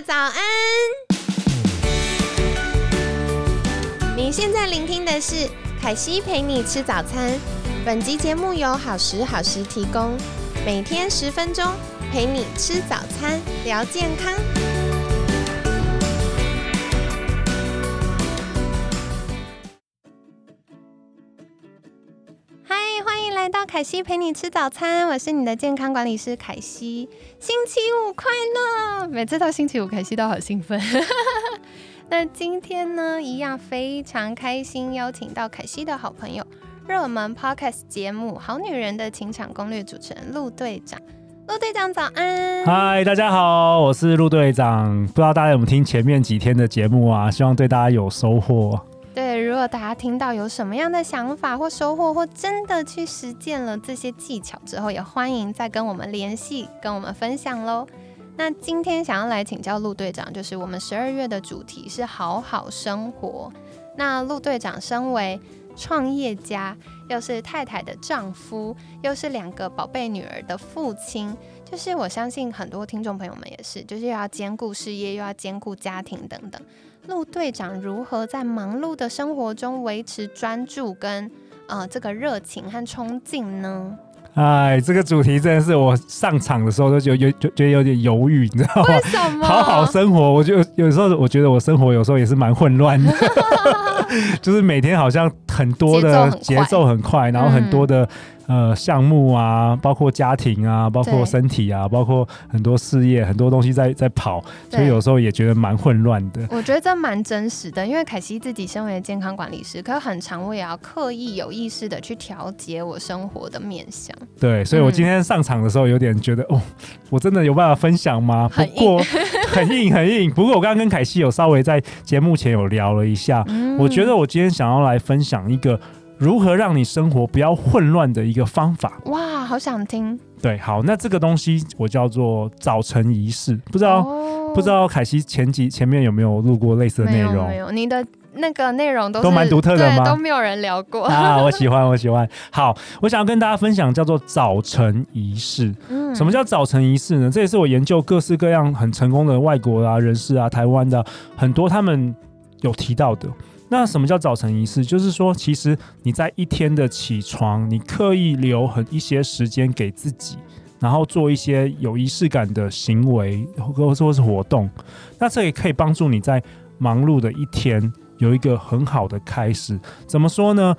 早安！你现在聆听的是凯西陪你吃早餐。本集节目由好时好时提供，每天十分钟陪你吃早餐，聊健康。来到凯西陪你吃早餐，我是你的健康管理师凯西。星期五快乐！每次到星期五，凯西都好兴奋。那今天呢，一样非常开心，邀请到凯西的好朋友，热门 podcast 节目《好女人的情场攻略》主持人陆队长。陆队长早安！嗨，大家好，我是陆队长。不知道大家有没有听前面几天的节目啊？希望对大家有收获。大家听到有什么样的想法或收获，或真的去实践了这些技巧之后，也欢迎再跟我们联系，跟我们分享喽。那今天想要来请教陆队长，就是我们十二月的主题是好好生活。那陆队长身为创业家，又是太太的丈夫，又是两个宝贝女儿的父亲，就是我相信很多听众朋友们也是，就是又要兼顾事业，又要兼顾家庭等等。陆队长如何在忙碌的生活中维持专注跟呃这个热情和冲劲呢？哎，这个主题真的是我上场的时候都觉得有就觉得有点犹豫，你知道吗？为什么？好好生活，我就有时候我觉得我生活有时候也是蛮混乱的，就是每天好像很多的节奏很快，然后很多的。呃，项目啊，包括家庭啊，包括身体啊，包括很多事业，很多东西在在跑，所以有时候也觉得蛮混乱的。我觉得这蛮真实的，因为凯西自己身为健康管理师，可很常我也要刻意有意识的去调节我生活的面向。对，所以我今天上场的时候有点觉得，哦，我真的有办法分享吗？不过很硬很硬。不过我刚刚跟凯西有稍微在节目前有聊了一下，我觉得我今天想要来分享一个。如何让你生活不要混乱的一个方法？哇，好想听！对，好，那这个东西我叫做早晨仪式，不知道不知道凯西前几前面有没有录过类似的内容？没有，你的那个内容都都蛮独特的吗？都没有人聊过啊！我喜欢，我喜欢。好，我想要跟大家分享叫做早晨仪式。嗯，什么叫早晨仪式呢？这也是我研究各式各样很成功的外国啊人士啊，台湾的很多他们有提到的。那什么叫早晨仪式？就是说，其实你在一天的起床，你刻意留很一些时间给自己，然后做一些有仪式感的行为或或是活动，那这也可以帮助你在忙碌的一天有一个很好的开始。怎么说呢？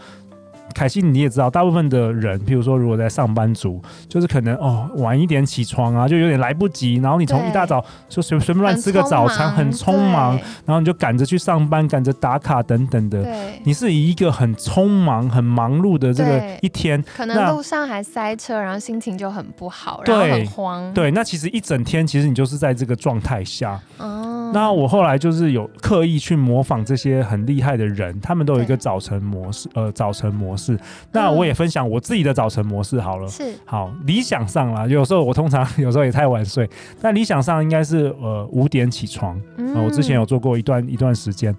凯西，你也知道，大部分的人，譬如说，如果在上班族，就是可能哦晚一点起床啊，就有点来不及。然后你从一大早就随随便乱吃个早餐，很匆忙，然后你就赶着去上班，赶着打卡等等的。你是以一个很匆忙、很忙碌的这个一天，可能路上还塞车，然后心情就很不好，然后很慌。对，那其实一整天，其实你就是在这个状态下。那我后来就是有刻意去模仿这些很厉害的人，他们都有一个早晨模式，呃，早晨模式。那我也分享我自己的早晨模式好了。是。好，理想上啦，有时候我通常 有时候也太晚睡，但理想上应该是呃五点起床。嗯。我之前有做过一段一段时间，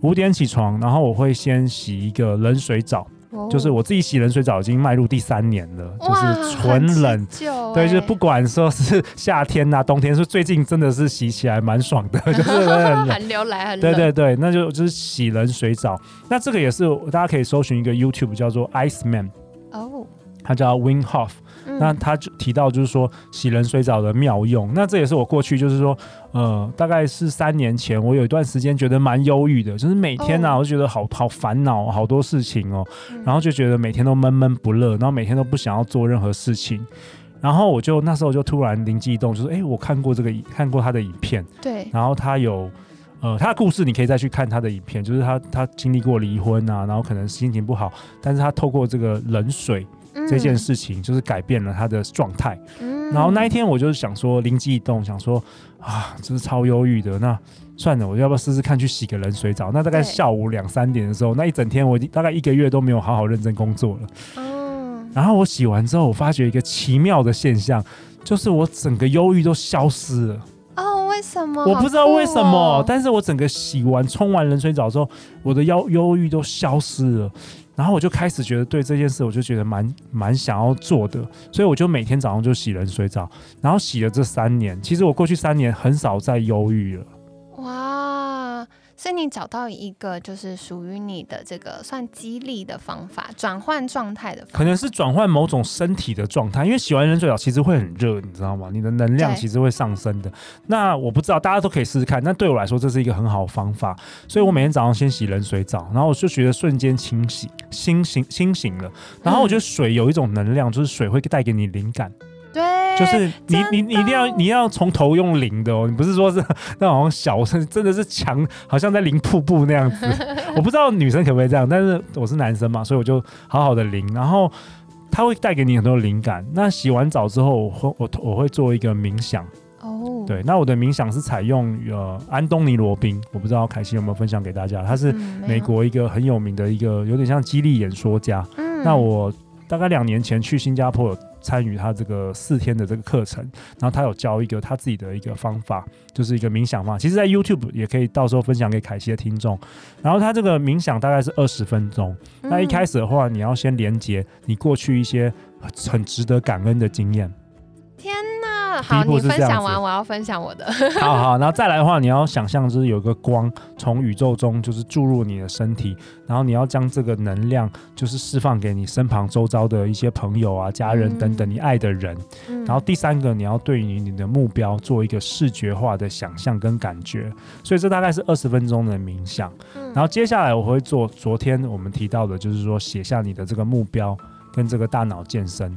五点起床，然后我会先洗一个冷水澡。就是我自己洗冷水澡已经迈入第三年了，就是纯冷，对，就是不管说是夏天呐、冬天，是最近真的是洗起来蛮爽的，就是寒流来很对对对，那就就是洗冷水澡。那这个也是大家可以搜寻一个 YouTube 叫做 Ice Man，哦，他叫 Win Hof。那他就提到，就是说洗冷水澡的妙用。那这也是我过去，就是说，呃，大概是三年前，我有一段时间觉得蛮忧郁的，就是每天呢，我就觉得好好烦恼，好多事情哦，然后就觉得每天都闷闷不乐，然后每天都不想要做任何事情。然后我就那时候就突然灵机一动，就说，哎，我看过这个，看过他的影片，对，然后他有，呃，他的故事你可以再去看他的影片，就是他他经历过离婚啊，然后可能心情不好，但是他透过这个冷水。这件事情就是改变了他的状态，然后那一天我就是想说灵机一动，想说啊，这是超忧郁的，那算了，我要不要试试看去洗个冷水澡？那大概下午两三点的时候，那一整天我大概一个月都没有好好认真工作了。嗯，然后我洗完之后，我发觉一个奇妙的现象，就是我整个忧郁都消失了。哦，为什么？我不知道为什么，但是我整个洗完冲完冷水澡之后，我的忧忧郁都消失了。然后我就开始觉得对这件事，我就觉得蛮蛮想要做的，所以我就每天早上就洗冷水澡，然后洗了这三年，其实我过去三年很少再忧郁了。哇！所以你找到一个就是属于你的这个算激励的方法，转换状态的方法，可能是转换某种身体的状态，因为洗完冷水澡其实会很热，你知道吗？你的能量其实会上升的。那我不知道大家都可以试试看，那对我来说这是一个很好的方法，所以我每天早上先洗冷水澡，然后我就觉得瞬间清醒、清醒、清醒了。然后我觉得水有一种能量，就是水会带给你灵感。对，就是你你你一定要你要从头用淋的哦，你不是说是 那种小声，真的是强，好像在淋瀑布那样子。我不知道女生可不可以这样，但是我是男生嘛，所以我就好好的淋，然后它会带给你很多灵感。那洗完澡之后，我会我我会做一个冥想，哦，对，那我的冥想是采用呃安东尼罗宾，我不知道凯西有没有分享给大家，他是美，国一个很有名的一个有点像激励演说家。嗯那我大概两年前去新加坡有参与他这个四天的这个课程，然后他有教一个他自己的一个方法，就是一个冥想方法。其实，在 YouTube 也可以到时候分享给凯西的听众。然后他这个冥想大概是二十分钟。那一开始始的话，你要先连接你过去一些很值得感恩的经验。好，你分享完，我要分享我的，好好，然后再来的话，你要想象就是有一个光从宇宙中就是注入你的身体，然后你要将这个能量就是释放给你身旁周遭的一些朋友啊、家人等等嗯你爱的人。然然后第三个，你要对于你的目标做一个视觉化的想象跟感觉，所以这大概是二十分钟的冥想。然后接下来我会做昨天我们提到的，就是说写下你的这个目标跟这个大脑健身。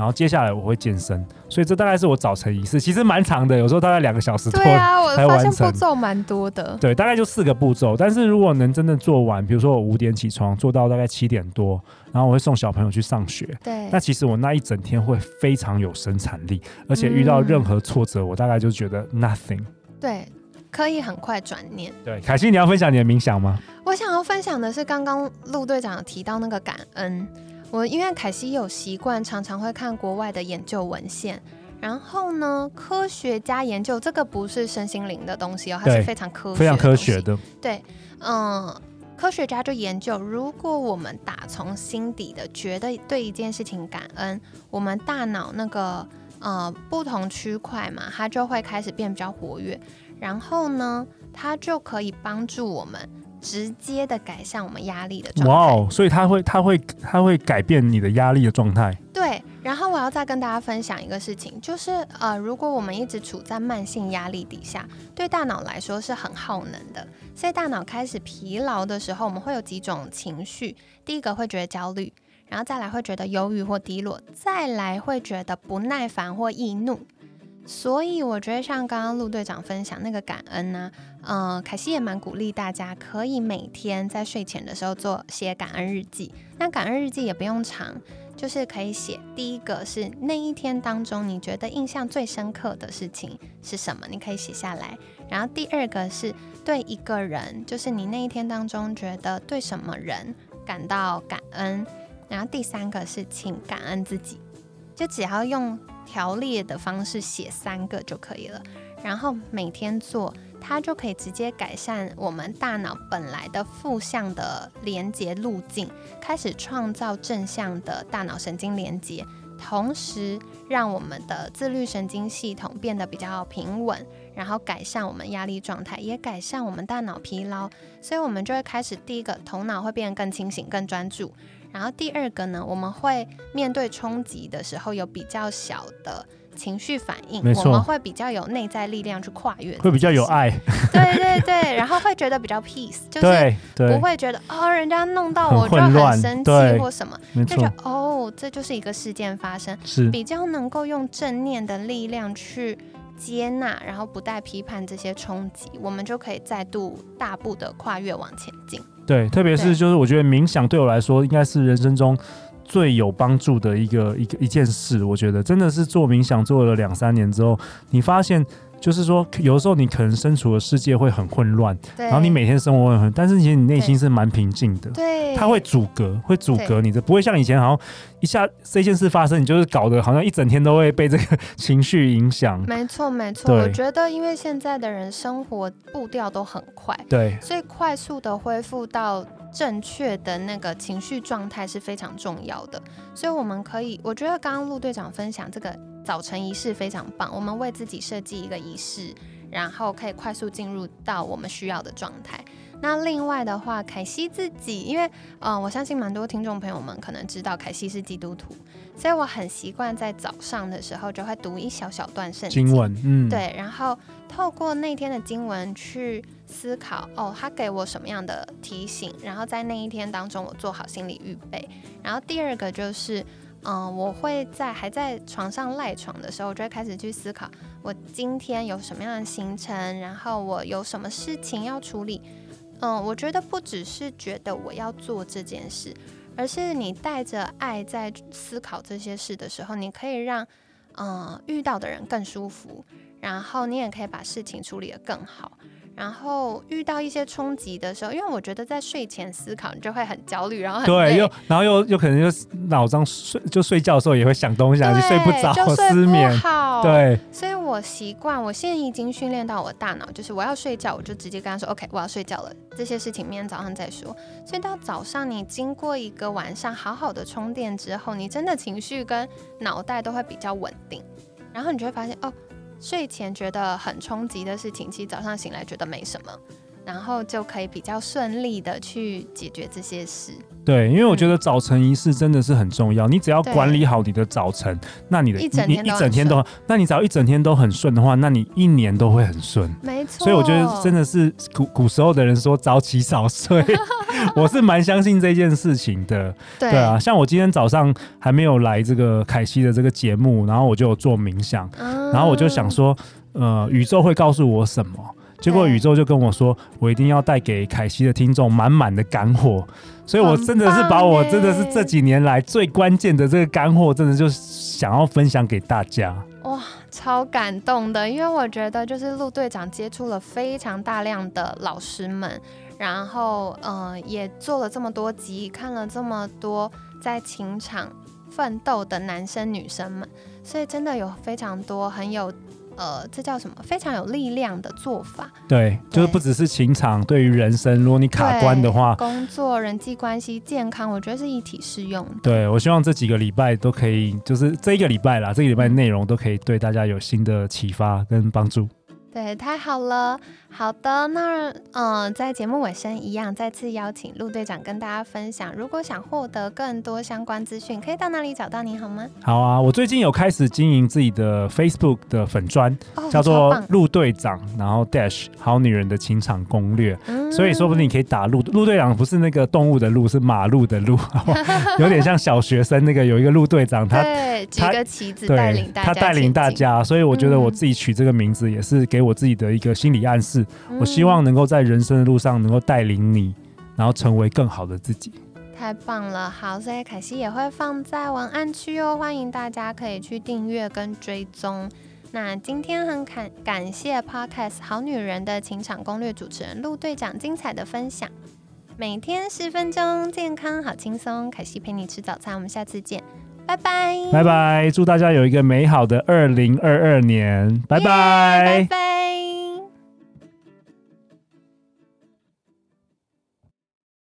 然后接下来我会健身，所以这大概是我早晨仪式，其实蛮长的，有时候大概两个小时多。对啊，我才发现完成步骤蛮多的，对，大概就四个步骤。但是如果能真的做完，比如说我五点起床，做到大概七点多，然后我会送小朋友去上学，对，那其实我那一整天会非常有生产力，而且遇到任何挫折，我大概就觉得 nothing。对，可以很快转念。对，凯西，你要分享你的冥想吗？我想要分享的是，刚刚陆队长提到那个感恩。我因为凯西有习惯，常常会看国外的研究文献。然后呢，科学家研究这个不是身心灵的东西哦，它是非常科学、非常科学。的，对，嗯，科学家就研究，如果我们打从心底的觉得对一件事情感恩，我们大脑那个呃不同区块嘛，它就会开始变比较活跃，然后呢，它就可以帮助我们直接的改善我们压力的状态。哇哦！所以它会，它会，它会改变你的压力的状态。对，然后我要再跟大家分享一个事情，就是呃，如果我们一直处在慢性压力底下，对大脑来说是很耗能的。所以大脑开始疲劳的时候，我们会有几种情绪。第一个会觉得焦虑，然后再来会觉得忧郁或低落，再来会觉得不耐烦或易怒。所以我觉得像刚刚陆队长分享那个感恩呢、呃，凯西也蛮鼓励大家可以每天在睡前的时候做写感恩日记。那感恩日记也不用长，就是可以写第一个是那一天当中你觉得印象最深刻的事情是什么，你可以写下来。然后第二个是对一个人，就是你那一天当中觉得对什么人感到感恩。然后第三个是请感恩自己，就只要用条列的方式写三个就可以了。然后每天做，它就可以直接改善我们大脑本来的负向的连接路径，开始创造正向的大脑神经连接，同时让我们的自律神经系统变得比较平稳，然后改善我们压力状态，也改善我们大脑疲劳，所以我们就会开始第一个头脑会变得更清醒、更专注。然后第二个呢，我们会面对冲击的时候有比较小的情绪反应，我们会比较有内在力量去跨越，会比较有。爱，对对对，然后会觉得比较 peace，就是不，会觉得哦，人家弄到我就很生气或什么，就觉得，哦，这就是一个事件发生，是比较能够用正念的力量去接纳，然后不带批判这些冲击，我们就可以再度大步的跨越往前进。对，特别是就是我觉得冥想对我来说应该是人生中最有帮助的一个一个一件事。我觉得真的是做冥想做了两三年之后，你发现就是说，有的时候你可能身处的世界会很混乱，然后你每天生活会很，但是其实你内心是蛮平静的。对它会阻隔，会阻隔你的，不会像以前好像一下这件事发生，你就是搞得好像一整天都会被这个情绪影响。没错没错，对我觉得因为现在的人生活步调都很快，对，所以快速的恢复到正确的那个情绪状态是非常重要的。所以我们可以，我觉得刚刚陆队长分享这个早晨仪式非常棒，我们为自己设计一个仪式，然后可以快速进入到我们需要的状态。那另外的话，凯西自己，因为嗯，我相信蛮多听众朋友们可能知道凯西是基督徒，所以我很习惯在早上的时候就会读一小小段圣经文，嗯，对，然后透过那天的经文去思考，哦，他给我什么样的提醒，然后在那一天当中我做好心理预备。然后第二个就是，嗯，我会在还在床上赖床的时候，我就会开始去思考，我今天有什么样的行程，然后我有什么事情要处理。嗯，我觉得不只是觉得我要做这件事，而是你带着爱在思考这些事的时候，你可以让嗯遇到的人更舒服，然后你也可以把事情处理得更好。然后遇到一些冲击的时候，因为我觉得在睡前思考，你就会很焦虑，然后很对，又然后又又可能就脑中睡就睡觉的时候也会想东西，你睡不着，失眠，对。所以我习惯，我现在已经训练到我大脑，就是我要睡觉，我就直接跟他说：“OK，我要睡觉了。”这些事情明天早上再说。所以到早上，你经过一个晚上好好的充电之后，你真的情绪跟脑袋都会比较稳定，然后你就会发现哦。睡前觉得很冲击的事情，其实早上醒来觉得没什么，然后就可以比较顺利的去解决这些事。对，因为我觉得早晨仪式真的是很重要。你只要管理好你的早晨，那你的一整天一整天都，那你只要一整天都很顺的话，那你一年都会很顺。没错。所以我觉得真的是古古时候的人说早起早睡，我是蛮相信这件事情的。对啊，像我今天早上还没有来这个凯西的这个节目，然后我就做冥想，然后我就想说，呃，宇宙会告诉我什么？结果宇宙就跟我说，我一定要带给凯西的听众满满的干货。所以，我真的是把我真的是这几年来最关键的这个干货，真的就想要分享给大家。哇，超感动的！因为我觉得，就是陆队长接触了非常大量的老师们，然后，嗯，也做了这么多集，看了这么多在情场奋斗的男生女生们，所以真的有非常多很有。呃，这叫什么？非常有力量的做法。对，就是不只是情场，对于人生，如果你卡关的话，工作、人际关系、健康，我觉得是一体适用的。对，我希望这几个礼拜都可以，就是这一个礼拜啦，这个礼拜内容都可以对大家有新的启发跟帮助。对，太好了。好的，那嗯，在节目尾声一样，再次邀请陆队长跟大家分享，如果想获得更多相关资讯，可以到哪里找到你好吗？好啊，我最近有开始经营自己的 Facebook 的粉砖，叫做陆队长，然后 Dash 好女人的情场攻略，所以说不定你可以打陆陆队长，不是那个动物的陆，是马路的路，有点像小学生那个有一个陆队长，他举个旗子带领大家，他带领大家，所以我觉得我自己取这个名字也是给我自己的一个心理暗示。我希望能够在人生的路上能够带领你，然后成为更好的自己。太棒了，好，所以凯西也会放在文案区哦，欢迎大家可以去订阅跟追踪。那今天很感感谢 Podcast《好女人的情场攻略》主持人陆队长精彩的分享。每天十分钟，健康好轻松。凯西陪你吃早餐，我们下次见，拜拜，拜拜，祝大家有一个美好的二零二二年，拜拜，拜拜。